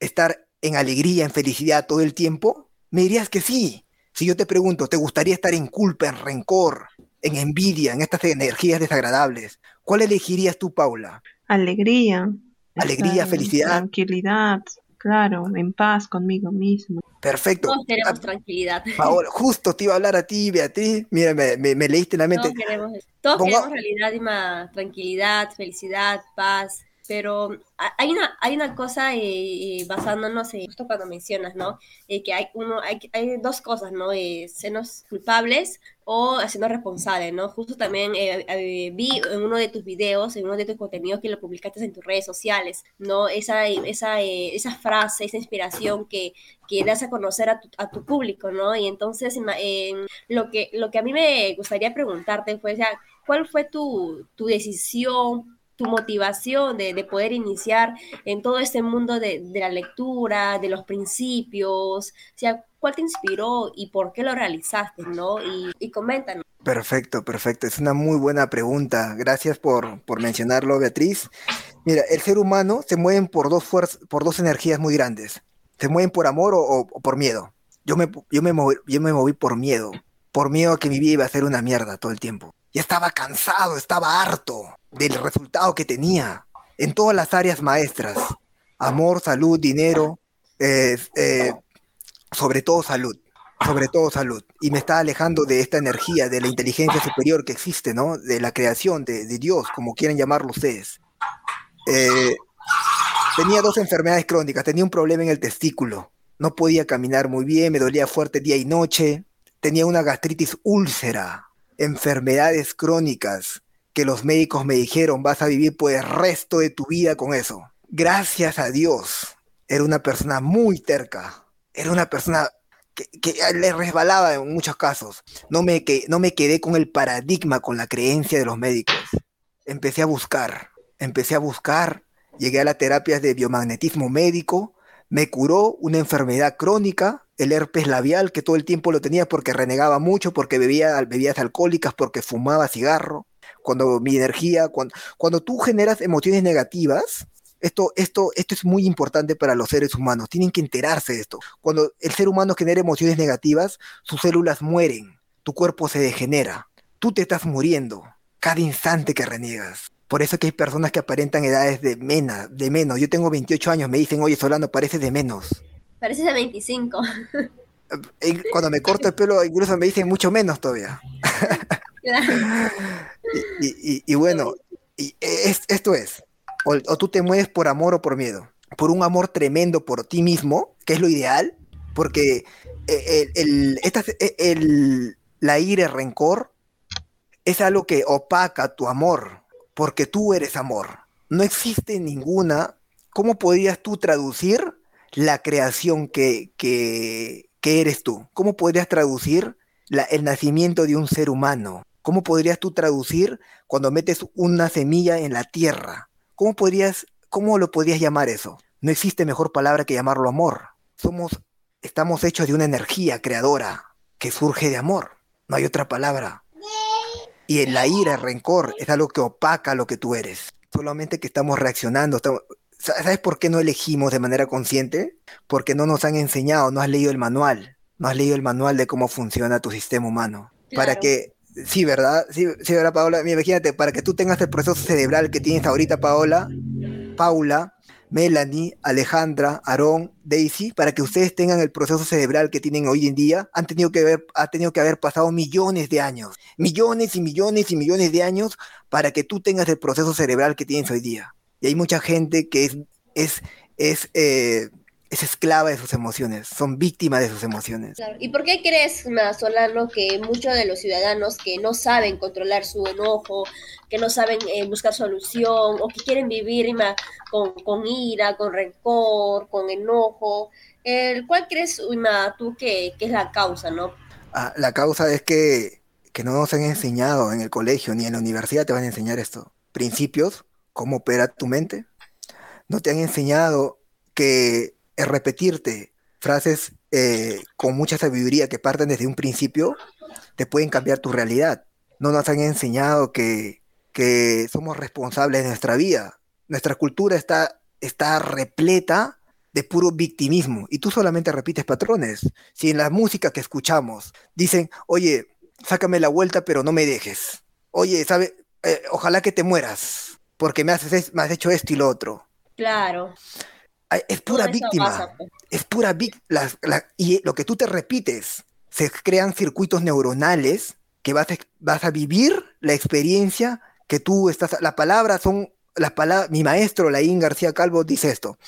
estar en alegría, en felicidad todo el tiempo? Me dirías que sí. Si yo te pregunto, ¿te gustaría estar en culpa, en rencor, en envidia, en estas energías desagradables? ¿Cuál elegirías tú, Paula? Alegría. Alegría, felicidad. Tranquilidad, claro, en paz conmigo mismo. Perfecto. Todos queremos tranquilidad. Ahora, justo te iba a hablar a ti, Beatriz. Mira, me, me, leíste la mente. Todos queremos, todos queremos realidad, y tranquilidad, felicidad, paz pero hay una, hay una cosa eh, eh, basándonos en justo cuando mencionas, ¿no? Eh, que hay, uno, hay, hay dos cosas, ¿no? senos culpables o haciendo responsables, ¿no? Justo también vi en uno de tus videos, en uno de tus contenidos que lo publicaste en tus redes sociales, ¿no? Esa, esa, esa frase, esa inspiración que, que das a conocer a tu, a tu público, ¿no? Y entonces lo, que, lo que a mí me gustaría preguntarte fue, ya, ¿cuál fue tu, tu decisión? Tu motivación de, poder iniciar en todo este mundo de, la lectura, de los principios, o sea, ¿cuál te inspiró y por qué lo realizaste, no? Y, y coméntanos. Perfecto, perfecto. Es una muy buena pregunta. Gracias por, por mencionarlo, Beatriz. Mira, el ser humano se mueve por dos, por dos energías muy grandes. Se mueven por amor o, por miedo. Yo me, yo, me moví, yo me moví por miedo. Por miedo a que mi vida iba a ser una mierda todo el tiempo. Ya estaba cansado, estaba harto del resultado que tenía en todas las áreas maestras. Amor, salud, dinero, eh, sobre todo salud, sobre todo salud. Y me estaba alejando de esta energía, de la inteligencia superior que existe, ¿no? De la creación, de, Dios, como quieren llamarlo ustedes. Eh, tenía dos enfermedades crónicas, tenía un problema en el testículo, no podía caminar muy bien, me dolía fuerte día y noche, tenía una gastritis úlcera, enfermedades crónicas, que los médicos me dijeron vas a vivir por el resto de tu vida con eso. Gracias a Dios, era una persona muy terca, era una persona que, le resbalaba en muchos casos. No me, que, no me quedé con el paradigma, con la creencia de los médicos. Empecé a buscar, empecé a buscar, llegué a las terapias de biomagnetismo médico, me curó una enfermedad crónica, el herpes labial, que todo el tiempo lo tenía porque renegaba mucho, porque bebía bebidas alcohólicas, porque fumaba cigarro cuando mi energía, cuando, cuando tú generas emociones negativas, esto, esto, esto es muy importante para los seres humanos, tienen que enterarse de esto. Cuando el ser humano genera emociones negativas, sus células mueren, tu cuerpo se degenera, tú te estás muriendo cada instante que reniegas. Por eso que hay personas que aparentan edades de, mena, de menos. Yo tengo 28 años, me dicen, oye, Solano, pareces de menos. Pareces de 25. Cuando me corto el pelo, incluso me dicen mucho menos todavía. y, bueno, y esto es, o, tú te mueves por amor o por miedo, por un amor tremendo por ti mismo, que es lo ideal, porque eh, el, e, el, la ira, el rencor, es algo que opaca tu amor, porque tú eres amor. No existe ninguna, ¿cómo podrías tú traducir la creación que, que, eres tú? ¿Cómo podrías traducir el nacimiento de un ser humano? ¿Cómo podrías tú traducir cuando metes una semilla en la tierra? ¿Cómo podrías, cómo lo podrías llamar eso? No existe mejor palabra que llamarlo amor. Somos, estamos hechos de una energía creadora que surge de amor. No hay otra palabra. Y en la ira, el rencor, es algo que opaca lo que tú eres. Solamente que estamos reaccionando. ¿Sabes por qué no elegimos de manera consciente? Porque no nos han enseñado, no has leído el manual. No has leído el manual de cómo funciona tu sistema humano. Para que Sí, ¿verdad? Sí, sí, ¿verdad, Paola? imagínate, para que tú tengas el proceso cerebral que tienes ahorita, Paola, Paula, Melanie, Alejandra, Aarón, Daisy, para que ustedes tengan el proceso cerebral que tienen hoy en día, han tenido que haber, ha tenido que haber pasado millones de años, millones y millones y millones de años para que tú tengas el proceso cerebral que tienes hoy día. Y hay mucha gente que es, es, es eh, es esclava de sus emociones, son víctimas de sus emociones. ¿Y por qué crees, Solano, que muchos de los ciudadanos que no saben controlar su enojo, que no saben eh, buscar solución o que quieren vivir con, con, ira, con rencor, con enojo, el, ¿cuál crees, tú, que, es la causa, no? Ah, la causa es que, que no nos han enseñado en el colegio ni en la universidad te van a enseñar esto. Principios, cómo opera tu mente. No te han enseñado que repetirte frases eh, con mucha sabiduría que parten desde un principio, te pueden cambiar tu realidad. No nos han enseñado que, que somos responsables de nuestra vida. Nuestra cultura está, está repleta de puro victimismo y tú solamente repites patrones. Si en la música que escuchamos dicen, oye, sácame la vuelta pero no me dejes. Oye, sabe, eh, ojalá que te mueras porque me has hecho esto y lo otro. Claro. Es pura víctima. Pues. Es pura víctima. y lo que tú te repites, se crean circuitos neuronales que vas a, vas a vivir la experiencia que tú estás. Las palabras son. Las palabras, mi maestro, Laín García Calvo, dice esto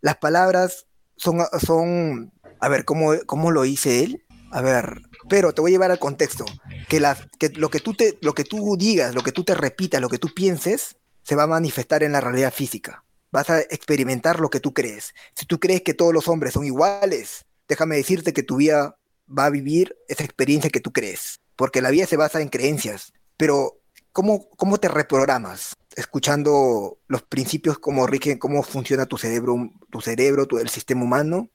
las palabras son, son a ver, ¿cómo, ¿cómo lo hice él? A ver, pero te voy a llevar al contexto, que, las, que, lo, que tú te, lo que tú digas, lo que tú te repitas, lo que tú pienses, se va a manifestar en la realidad física. Vas a experimentar lo que tú crees. Si tú crees que todos los hombres son iguales, déjame decirte que tu vida va a vivir esa experiencia que tú crees, porque la vida se basa en creencias. Pero, ¿cómo, cómo te reprogramas? escuchando los principios como rigen cómo funciona tu cerebro, tu cerebro, el sistema humano.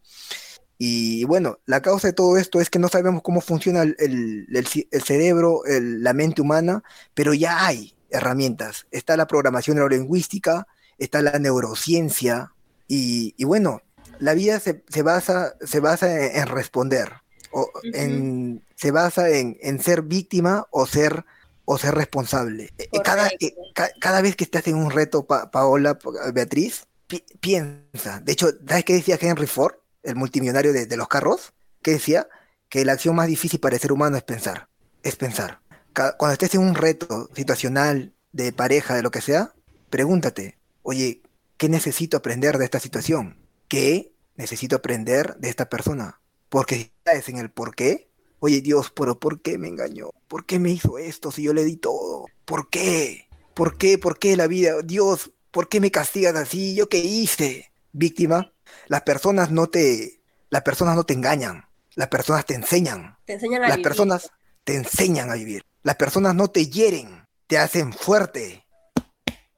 Y bueno, la causa de todo esto es que no sabemos cómo funciona el, cerebro, la mente humana, pero ya hay herramientas. Está la programación neurolingüística, está la neurociencia, y, bueno, la vida se, basa, se basa en, responder, o en, se basa en, en ser víctima o ser o ser responsable. Eh, cada, eh, cada vez que estás en un reto, Paola, Beatriz, piensa. De hecho, ¿sabes qué decía Henry Ford, el multimillonario de, los carros? Que decía que la acción más difícil para el ser humano es pensar. Es pensar. Cuando estés en un reto situacional, de pareja, de lo que sea, pregúntate, oye, ¿qué necesito aprender de esta situación? ¿Qué necesito aprender de esta persona? Porque si estás en el por qué, Oye Dios, pero ¿por qué me engañó? ¿Por qué me hizo esto si yo le di todo? ¿Por qué? ¿Por qué? ¿Por qué la vida? Dios, ¿por qué me castigas así? ¿Yo qué hice? Víctima, las personas no te, las personas no te engañan, las personas te enseñan. Te enseñan a las personas te enseñan a vivir. Las personas no te hieren, te hacen fuerte.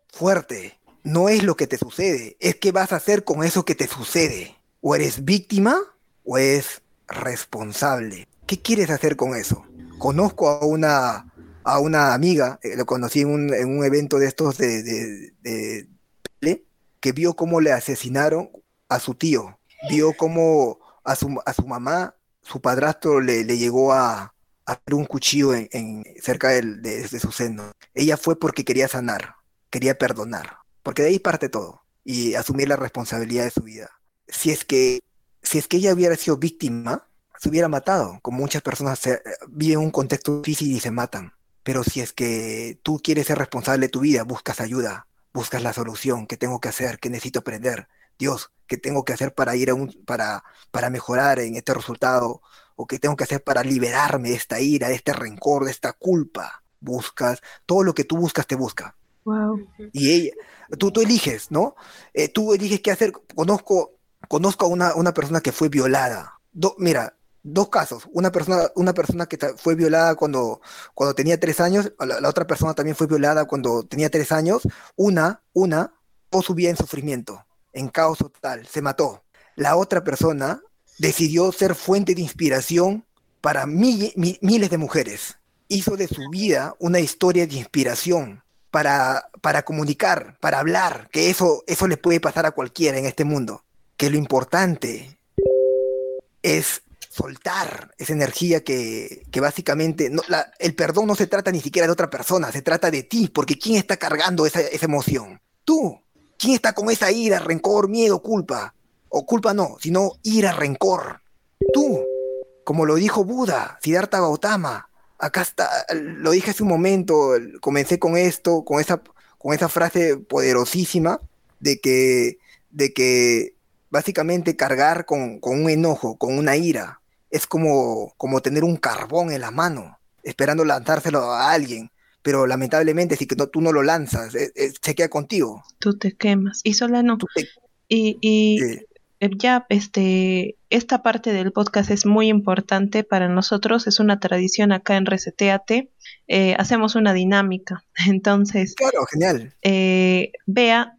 Fuerte. No es lo que te sucede, es qué vas a hacer con eso que te sucede. O eres víctima o eres responsable. ¿Qué quieres hacer con eso? Conozco a una, a una amiga, eh, lo conocí en un, en un, evento de estos de, de, que vio cómo le asesinaron a su tío, vio cómo a su, a su mamá, su padrastro le, le llegó a, a un cuchillo en, cerca de, su seno. Ella fue porque quería sanar, quería perdonar, porque de ahí parte todo y asumir la responsabilidad de su vida. Si es que, si es que ella hubiera sido víctima, se hubiera matado, como muchas personas se, viven un contexto difícil y se matan. Pero si es que tú quieres ser responsable de tu vida, buscas ayuda, buscas la solución, qué tengo que hacer, qué necesito aprender, Dios, qué tengo que hacer para ir a un, para, para mejorar en este resultado, o qué tengo que hacer para liberarme de esta ira, de este rencor, de esta culpa. Buscas, todo lo que tú buscas te busca. Wow. Y ella, tú, tú eliges, ¿no? Eh, tú eliges qué hacer. Conozco, conozco a una, una persona que fue violada. mira, dos casos. Una persona, una persona que fue violada cuando, cuando tenía tres años, la, otra persona también fue violada cuando tenía tres años. Una, una, o su vida en sufrimiento, en caos total, se mató. La otra persona decidió ser fuente de inspiración para miles de mujeres. Hizo de su vida una historia de inspiración para, para comunicar, para hablar, que eso, eso le puede pasar a cualquiera en este mundo. Que lo importante es soltar esa energía que, básicamente, no, el perdón no se trata ni siquiera de otra persona, se trata de ti, porque ¿quién está cargando esa, emoción? Tú. ¿Quién está con esa ira, rencor, miedo, culpa? O culpa no, sino ira, rencor. Tú. Como lo dijo Buda, Siddhartha Gautama. Acá está, lo dije hace un momento, comencé con esto, con esa, con esa frase poderosísima de que, de que básicamente cargar con, con, un enojo, con una ira, es como, como tener un carbón en la mano, esperando lanzárselo a alguien. Pero lamentablemente, si que tú no lo lanzas, eh, eh, se queda contigo. Tú te quemas. Y Solano, y, y eh, ya este esta parte del podcast es muy importante para nosotros, es una tradición acá en Reseteate, eh, hacemos una dinámica, entonces... Claro, genial. Eh, Vea,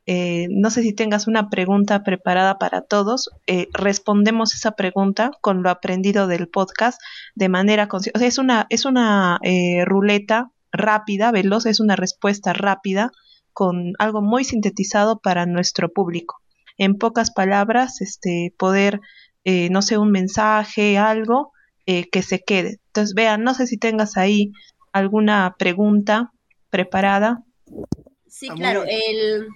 no sé si tengas una pregunta preparada para todos, respondemos esa pregunta con lo aprendido del podcast de manera consciente, o sea, es una, es una ruleta rápida, veloz, es una respuesta rápida con algo muy sintetizado para nuestro público en pocas palabras, este, poder, eh, no sé, un mensaje, algo eh, que se quede. Entonces, vean, no sé si tengas ahí alguna pregunta preparada. Sí, claro. El,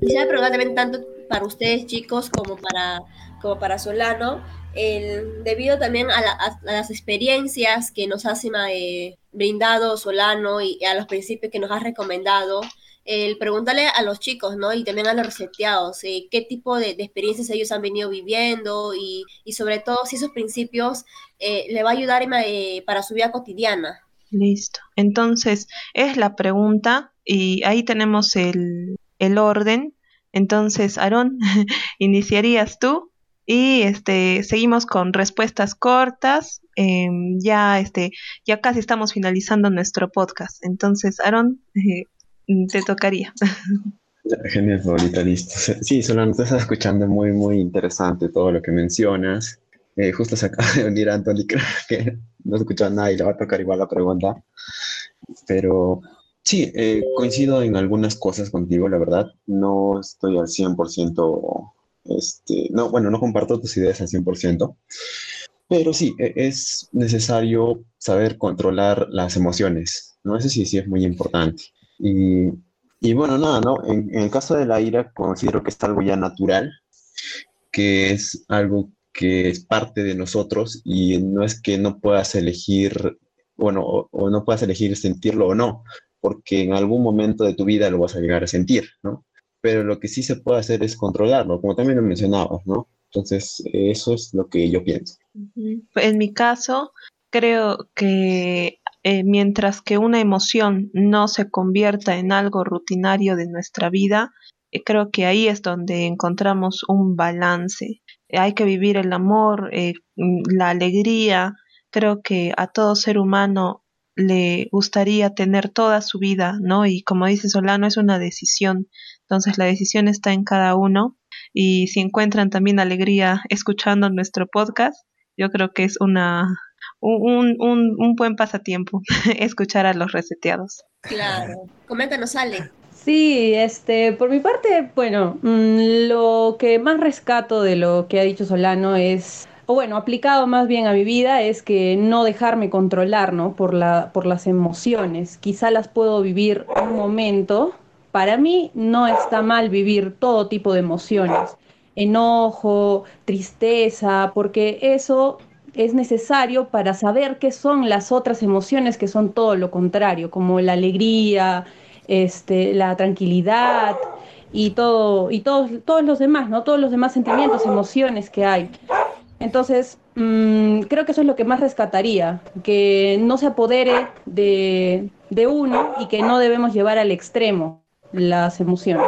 quisiera preguntar también tanto para ustedes, chicos, como para, como para Solano, el, debido también a, las experiencias que nos ha eh, brindado Solano y a los principios que nos ha recomendado, el preguntarle a los chicos, ¿no? Y también a los reseteados, eh, qué tipo de, experiencias ellos han venido viviendo y, sobre todo si esos principios eh, le va a ayudar eh, para su vida cotidiana. Listo. Entonces, es la pregunta y ahí tenemos el, el orden. Entonces, Aarón, iniciarías tú y este seguimos con respuestas cortas. Em, ya este ya casi estamos finalizando nuestro podcast. Entonces, Aaron, Mm, te tocaría. Genial, favorita, listo. Sí, Solano, te estás escuchando muy, muy interesante todo lo que mencionas. Eh, justo se acaba de unir Anthony, creo que no escuchó nada y le va a tocar igual la pregunta. Pero sí, eh, coincido en algunas cosas contigo, la verdad. No estoy al 100%, este, no, bueno, no comparto tus ideas al 100%. Pero sí, e, es necesario saber controlar las emociones, ¿no? Eso sí, sí es muy importante. Y, y bueno, nada, ¿no? En, el caso de la ira, considero que es algo ya natural, que es algo que es parte de nosotros y no es que no puedas elegir, bueno, o, no puedas elegir sentirlo o no, porque en algún momento de tu vida lo vas a llegar a sentir, ¿no? Pero lo que sí se puede hacer es controlarlo, como también lo mencionabas, ¿no? Entonces, eso es lo que yo pienso. En mi caso, creo que eh, mientras que una emoción no se convierta en algo rutinario de nuestra vida, eh, creo que ahí es donde encontramos un balance. hay que vivir el amor, eh, mm, la alegría. Creo que a todo ser humano le gustaría tener toda su vida, ¿no? Y como dice Solano, es una decisión. Entonces la decisión está en cada uno. Y si encuentran también alegría escuchando nuestro podcast, yo creo que es una, un, un, un buen pasatiempo escuchar a los reseteados. Claro. Coméntanos, Ale. Sí, este, por mi parte, bueno, mm, lo que más rescato de lo que ha dicho Solano es, o bueno, aplicado más bien a mi vida, es que no dejarme controlar, ¿no? Por, la, por las emociones. Quizá las puedo vivir un momento. Para mí no está mal vivir todo tipo de emociones. Enojo, tristeza, porque eso es necesario para saber qué son las otras emociones que son todo lo contrario, como la alegría, este, la tranquilidad y todo y todos todos los demás, no todos los demás sentimientos, emociones que hay. Entonces mm, creo que eso es lo que más rescataría, que no se apodere de, uno y que no debemos llevar al extremo las emociones.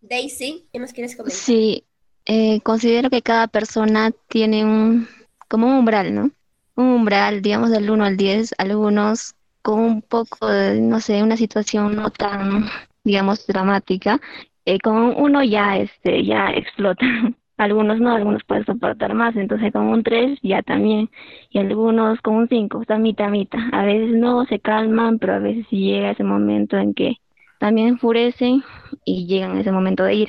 Daisy, ¿qué nos quieres comentar? Sí, eh, considero que cada persona tiene un como un umbral, ¿no? Un umbral, digamos, del 1 al 10, algunos con un poco de, no sé, una situación no tan, digamos, dramática, eh, con uno ya, este, ya explota. algunos no, algunos pueden soportar más, entonces con un 3 ya también, y algunos con un 5, está mitad, mitad. A veces no se calman, pero a veces sí llega ese momento en que también enfurecen y llegan a ese momento de ir.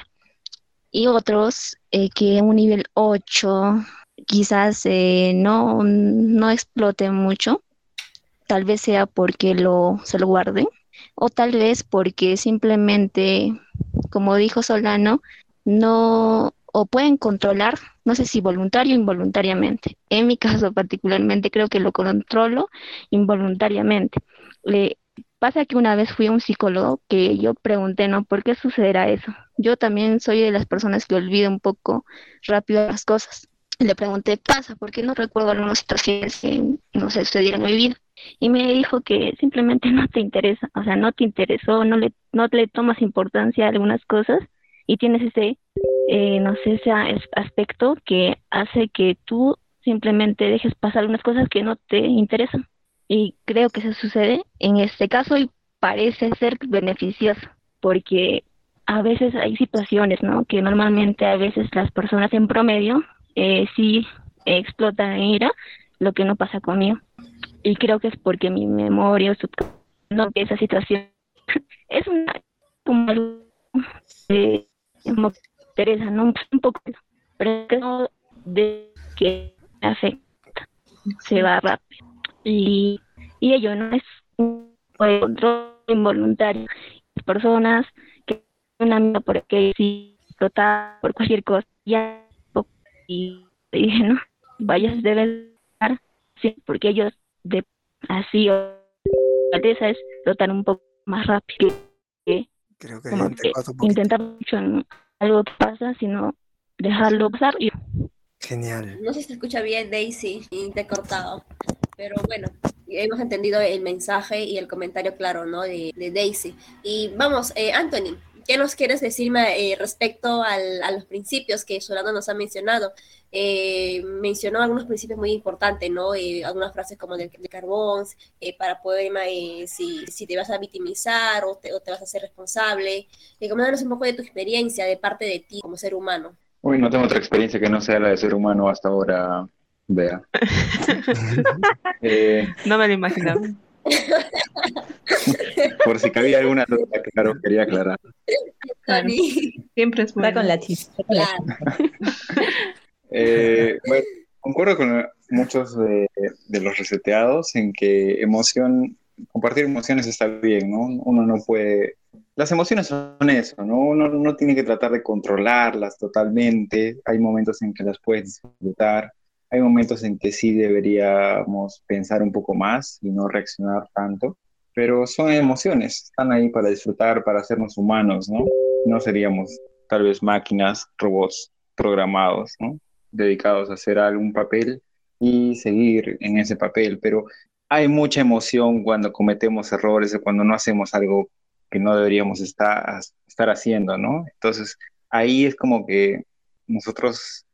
Y otros eh, que un nivel 8, quizás eh, no, no explote mucho, tal vez sea porque lo, se lo guarden, o tal vez porque simplemente, como dijo Solano, no o pueden controlar, no sé si voluntario o involuntariamente. En mi caso particularmente creo que lo controlo involuntariamente. Le pasa que una vez fui a un psicólogo que yo pregunté, ¿no? ¿Por qué sucederá eso? Yo también soy de las personas que olvido un poco rápido las cosas le pregunté, pasa, porque no recuerdo algunas situaciones que no se sucedieron en mi vida. Y me dijo que simplemente no te interesa, o sea, no te interesó, no le, no le tomas importancia a algunas cosas y tienes ese, eh, no sé, ese aspecto que hace que tú simplemente dejes pasar unas cosas que no te interesan. Y creo que eso sucede en este caso y parece ser beneficioso, porque a veces hay situaciones, ¿no? Que normalmente a veces las personas en promedio eh, sí explotan en ira, lo que no pasa conmigo. Y creo que es porque mi memoria no esa situación es una como algo eh, interesa, ¿no? Un poco, pero de que afecta, se va rápido. Y, y ello no es un control involuntario. Las personas que un amigo porque si explotar por cualquier cosa, ya y dije, no, vayas deben estar, sí, porque ellos de así o es explotar un poco más rápido que, Creo que, intentar mucho en algo que pasa, sino dejarlo pasar y Genial. No sé si se escucha bien, Daisy, y te he cortado. Pero bueno, hemos entendido el mensaje y el comentario claro, ¿no? De, Daisy. Y vamos, eh, Anthony, ¿qué nos quieres decirme eh, respecto al, a los principios que Solano nos ha mencionado? Eh, mencionó algunos principios muy importantes, ¿no? algunas frases como de, de carbón, para poder, si, si, te vas a victimizar o te, o te vas a hacer responsable. coméntanos un poco de tu experiencia de parte de ti como ser humano. Uy, no tengo otra experiencia que no sea la de ser humano hasta ahora, vea. Eh, no me lo imaginaba. por si cabía alguna duda, claro, quería aclarar. Siempre es bueno. con la chispa. Eh, bueno, concuerdo con muchos de, de, los reseteados en que emoción, compartir emociones está bien, ¿no? Uno no puede las emociones son eso, ¿no? Uno no tiene que tratar de controlarlas totalmente. Hay momentos en que las puedes disfrutar, hay momentos en que sí deberíamos pensar un poco más y no reaccionar tanto, pero son emociones, están ahí para disfrutar, para hacernos humanos, ¿no? No seríamos tal vez máquinas, robots programados, ¿no? Dedicados a hacer algún papel y seguir en ese papel, pero hay mucha emoción cuando cometemos errores o cuando no hacemos algo que no deberíamos estar, estar haciendo, ¿no? Entonces, ahí es como que nosotros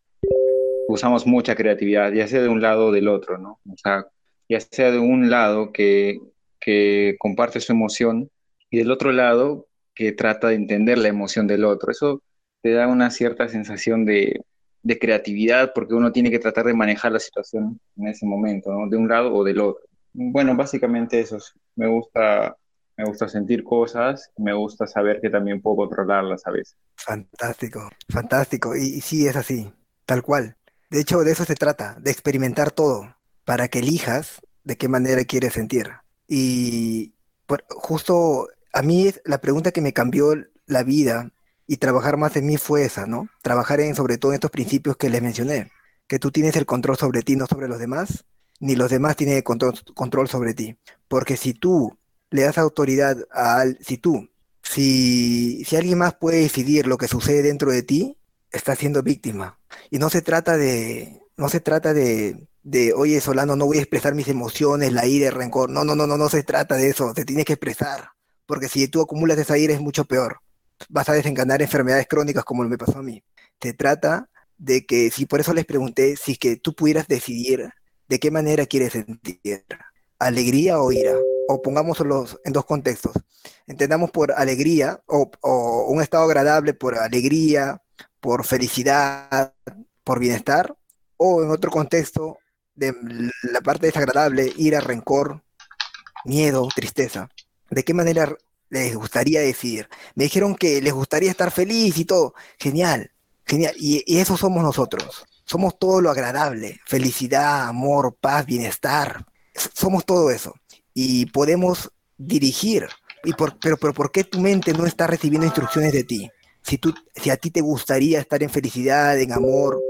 usamos mucha creatividad, ya sea de un lado o del otro, ¿no? O sea, ya sea de un lado que, que comparte su emoción y del otro lado que trata de entender la emoción del otro. Eso te da una cierta sensación de, de creatividad porque uno tiene que tratar de manejar la situación en ese momento, ¿no? De un lado o del otro. Bueno, básicamente eso. Me gusta me gusta sentir cosas, me gusta saber que también puedo controlarlas a veces. Fantástico, fantástico. Y, sí, es así, tal cual. De hecho, de eso se trata, de experimentar todo, para que elijas de qué manera quieres sentir. Y justo a mí la pregunta que me cambió la vida y trabajar más en mí fue esa, ¿no? Trabajar en sobre todo en estos principios que les mencioné, que tú tienes el control sobre ti, no sobre los demás, ni los demás tienen control, control sobre ti. Porque si tú le das autoridad a si tú, si, si alguien más puede decidir lo que sucede dentro de ti, estás siendo víctima. Y no se trata de, no se trata de, de, oye, Solano, no voy a expresar mis emociones, la ira, el rencor. No, no, no, no, no se trata de eso. Te tienes que expresar. Porque si tú acumulas esa ira es mucho peor. Vas a desencadenar enfermedades crónicas como me pasó a mí. Se trata de que, si por eso les pregunté, si que tú pudieras decidir de qué manera quieres sentir, alegría o ira o pongámoslo en dos contextos. Entendamos por alegría o, un estado agradable por alegría, por felicidad, por bienestar, o en otro contexto de la parte desagradable, ira, rencor, miedo, tristeza. ¿De qué manera les gustaría decir? Me dijeron que les gustaría estar feliz y todo. Genial, genial. Y, y eso somos nosotros. Somos todo lo agradable. Felicidad, amor, paz, bienestar. Somos todo eso y podemos dirigir. Y por, pero, pero ¿por qué tu mente no está recibiendo instrucciones de ti? Si, tú, si a ti te gustaría estar en felicidad, en amor,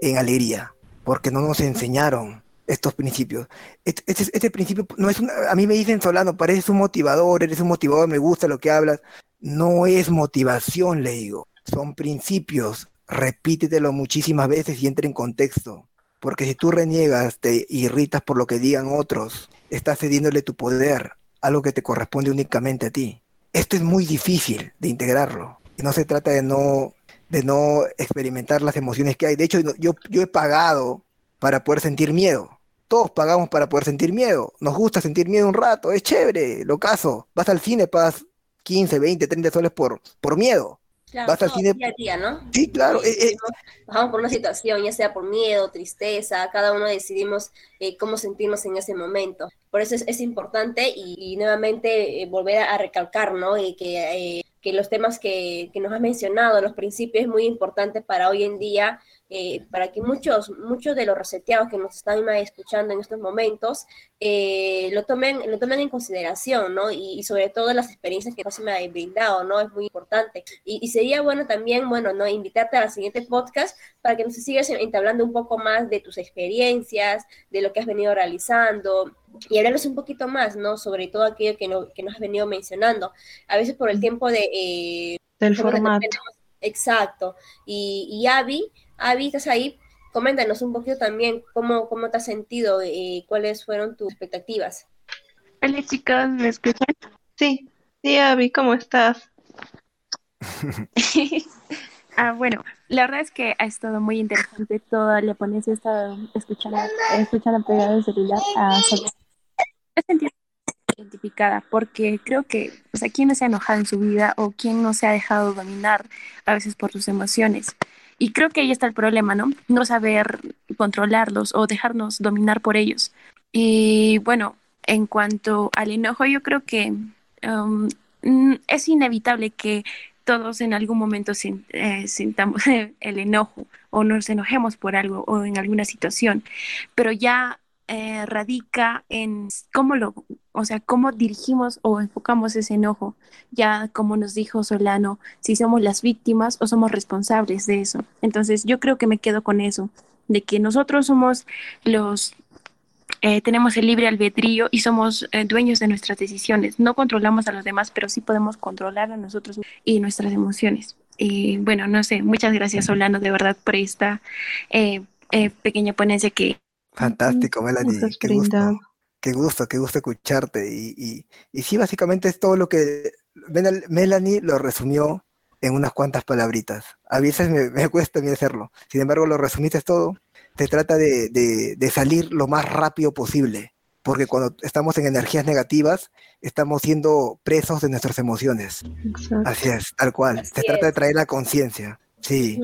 en alegría, porque no nos enseñaron estos principios. Este, este, este principio no es a mí me dicen Solano, pareces un motivador, eres un motivador, me gusta lo que hablas. No es motivación, le digo. Son principios. Repítetelo muchísimas veces y entra en contexto. Porque si tú reniegas, te irritas por lo que digan otros, estás cediéndole tu poder, algo que te corresponde únicamente a ti. Esto es muy difícil de integrarlo. No se trata de no, de no experimentar las emociones que hay. De hecho, yo, yo he pagado para poder sentir miedo. Todos pagamos para poder sentir miedo. Nos gusta sentir miedo un rato, es chévere, lo caso. Vas al cine, pagas 15, 20, 30 soles por, por miedo. vas al cine. Día a día, ¿no? Sí, claro. Eh, eh. Bajamos por una situación, ya sea por miedo, tristeza, cada uno decidimos eh, cómo sentirnos en ese momento. Por eso es, importante y, nuevamente volver a, recalcar, ¿no? que que los temas que, que, nos has mencionado, los principios, muy importante para hoy en día eh, para que muchos, muchos de los reseteados que nos están escuchando en estos momentos eh, lo, tomen, lo tomen en consideración, ¿no? Y, sobre todo las experiencias que me ha brindado, ¿no? Es muy importante. Y, sería bueno también, bueno, ¿no? Invitarte a la siguiente podcast para que nos sigas entablando un poco más de tus experiencias, de lo que has venido realizando y hablarnos un poquito más, ¿no? Sobre todo aquello que, no, que nos has venido mencionando. A veces por el tiempo de... Eh, Del formato. Exacto. Y, y Abby Avi, ¿estás ahí? Coméntanos un poquito también cómo, cómo te has sentido y eh, cuáles fueron tus expectativas. Hola chicos, ¿me escuchan? Sí, sí, Avi, ¿cómo estás? ah, bueno, la verdad es que ha estado muy interesante toda la ponencia, he estado escuchando, escuchando pegado el celular a he sentido identificada porque creo que pues, a quien no se ha enojado en su vida o quien no se ha dejado dominar a veces por sus emociones. Y creo que ahí está el problema, ¿no? No saber controlarlos o dejarnos dominar por ellos. Y bueno, en cuanto al enojo, yo creo que um, es inevitable que todos en algún momento eh, sintamos el enojo o nos enojemos por algo o en alguna situación, pero ya eh, radica en cómo lo, o sea, cómo dirigimos o enfocamos ese enojo. Ya como nos dijo Solano, si somos las víctimas o somos responsables de eso. Entonces yo creo que me quedo con eso, de que nosotros somos los eh, tenemos el libre albedrío y somos eh, dueños de nuestras decisiones. No controlamos a los demás, pero sí podemos controlar a nosotros y nuestras emociones. Y bueno, no sé, muchas gracias Solano de verdad por esta pequeña ponencia que Fantástico, Melanie. Qué gusto, qué gusto, qué gusto escucharte. Y, y, sí, básicamente es todo lo que Melanie lo resumió en unas cuantas palabritas. A veces me, me cuesta a hacerlo. Sin embargo, lo resumiste todo. Se trata de, de, salir lo más rápido posible. Porque cuando estamos en energías negativas, estamos siendo presos de nuestras emociones. Así es, tal cual. Se trata de traer la conciencia. Sí.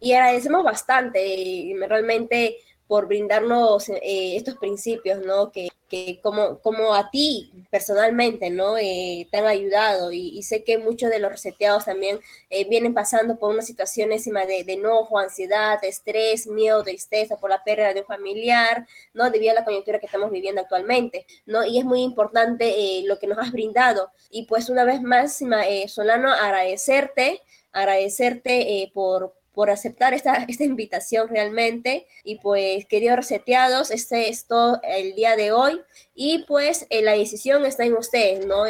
Y agradecemos bastante. Y realmente por brindarnos eh, estos principios, ¿no? Que, que como, como a ti personalmente, ¿no? Eh, te han ayudado y, sé que muchos de los reseteados también eh, vienen pasando por una situación encima de, de, enojo, ansiedad, estrés, miedo, tristeza por la pérdida de un familiar, ¿no? Debido a la coyuntura que estamos viviendo actualmente, ¿no? Y es muy importante lo que nos has brindado. Y pues una vez más, Solano, agradecerte, agradecerte por por aceptar esta, esta invitación realmente. Y pues, queridos reseteados, este es todo el día de hoy. Y pues eh, la decisión está en ustedes, ¿no?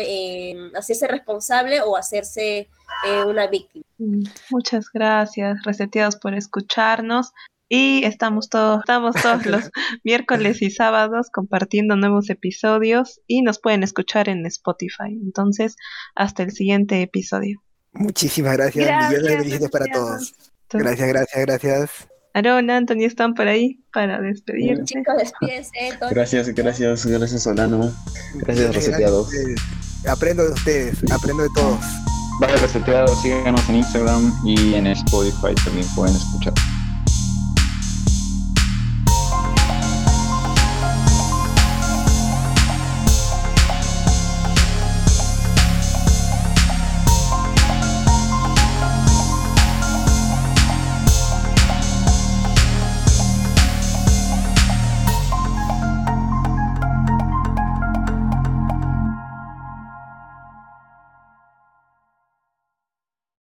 hacerse responsable o hacerse eh, una víctima. Muchas gracias, reseteados, por escucharnos. Y estamos todos, estamos todos los miércoles y sábados compartiendo nuevos episodios y nos pueden escuchar en Spotify. Entonces, hasta el siguiente episodio. Muchísimas gracias. Millones de bendiciones para todos. Gracias, gracias, gracias. Aaron, Anthony están por ahí para despedirse. Chicos, despídense. Gracias, gracias, gracias, Solano. Gracias, reseteados. Aprendo de ustedes, aprendo de todos. Vale, reseteados, síganos en Instagram y en Spotify también pueden escuchar.